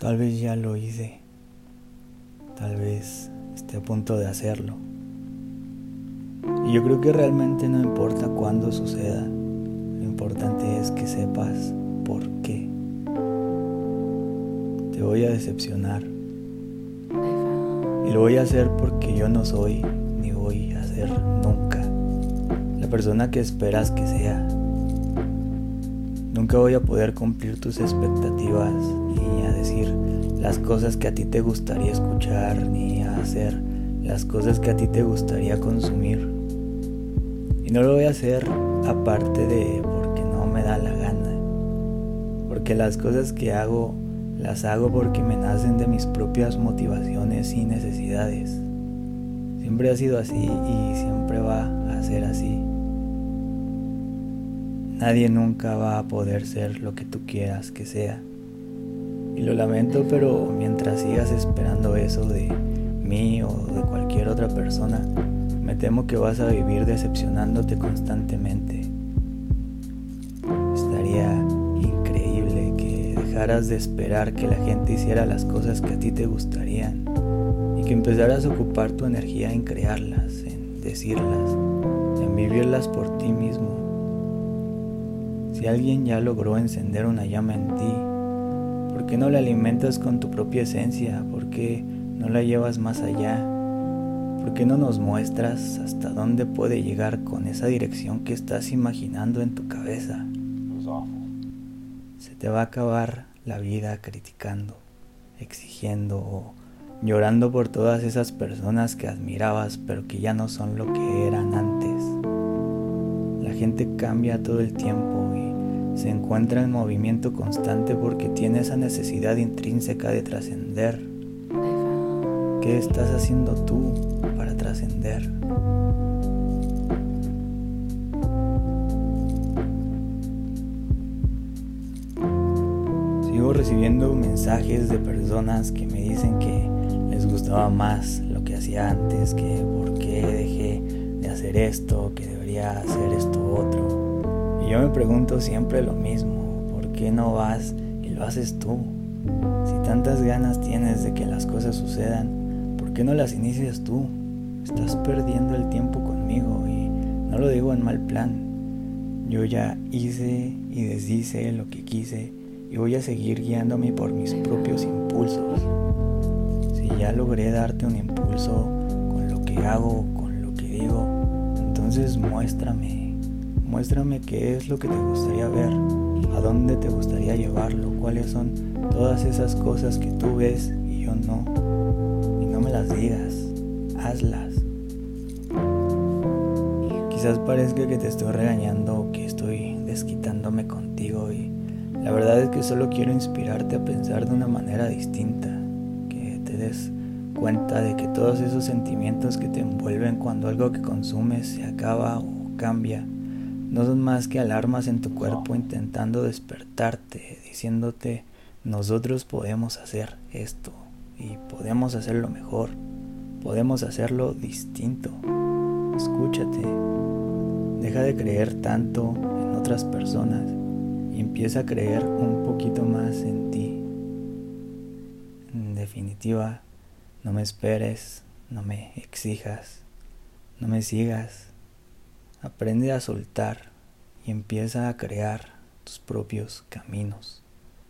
Tal vez ya lo hice. Tal vez esté a punto de hacerlo. Y yo creo que realmente no importa cuándo suceda. Lo importante es que sepas por qué. Te voy a decepcionar. Y lo voy a hacer porque yo no soy ni voy a ser nunca la persona que esperas que sea. Nunca voy a poder cumplir tus expectativas las cosas que a ti te gustaría escuchar ni hacer las cosas que a ti te gustaría consumir. Y no lo voy a hacer aparte de porque no me da la gana. Porque las cosas que hago las hago porque me nacen de mis propias motivaciones y necesidades. Siempre ha sido así y siempre va a ser así. Nadie nunca va a poder ser lo que tú quieras que sea. Y lo lamento, pero mientras sigas esperando eso de mí o de cualquier otra persona, me temo que vas a vivir decepcionándote constantemente. Estaría increíble que dejaras de esperar que la gente hiciera las cosas que a ti te gustarían y que empezaras a ocupar tu energía en crearlas, en decirlas, en vivirlas por ti mismo si alguien ya logró encender una llama en ti, ¿por qué no la alimentas con tu propia esencia? ¿Por qué no la llevas más allá? ¿Por qué no nos muestras hasta dónde puede llegar con esa dirección que estás imaginando en tu cabeza? Se te va a acabar la vida criticando, exigiendo o llorando por todas esas personas que admirabas pero que ya no son lo que eran antes. La gente cambia todo el tiempo se encuentra en movimiento constante porque tiene esa necesidad intrínseca de trascender. ¿Qué estás haciendo tú para trascender? Sigo recibiendo mensajes de personas que me dicen que les gustaba más lo que hacía antes, que por qué dejé de hacer esto, que debería hacer esto otro yo me pregunto siempre lo mismo, ¿por qué no vas y lo haces tú? Si tantas ganas tienes de que las cosas sucedan, ¿por qué no las inicias tú? Estás perdiendo el tiempo conmigo y no lo digo en mal plan. Yo ya hice y deshice lo que quise y voy a seguir guiándome por mis propios impulsos. Si ya logré darte un impulso con lo que hago, con lo que digo, entonces muéstrame Muéstrame qué es lo que te gustaría ver, a dónde te gustaría llevarlo, cuáles son todas esas cosas que tú ves y yo no. Y no me las digas, hazlas. Quizás parezca que te estoy regañando o que estoy desquitándome contigo y la verdad es que solo quiero inspirarte a pensar de una manera distinta, que te des cuenta de que todos esos sentimientos que te envuelven cuando algo que consumes se acaba o cambia no son más que alarmas en tu cuerpo intentando despertarte, diciéndote, nosotros podemos hacer esto y podemos hacerlo mejor, podemos hacerlo distinto. Escúchate, deja de creer tanto en otras personas y empieza a creer un poquito más en ti. En definitiva, no me esperes, no me exijas, no me sigas Aprende a soltar y empieza a crear tus propios caminos.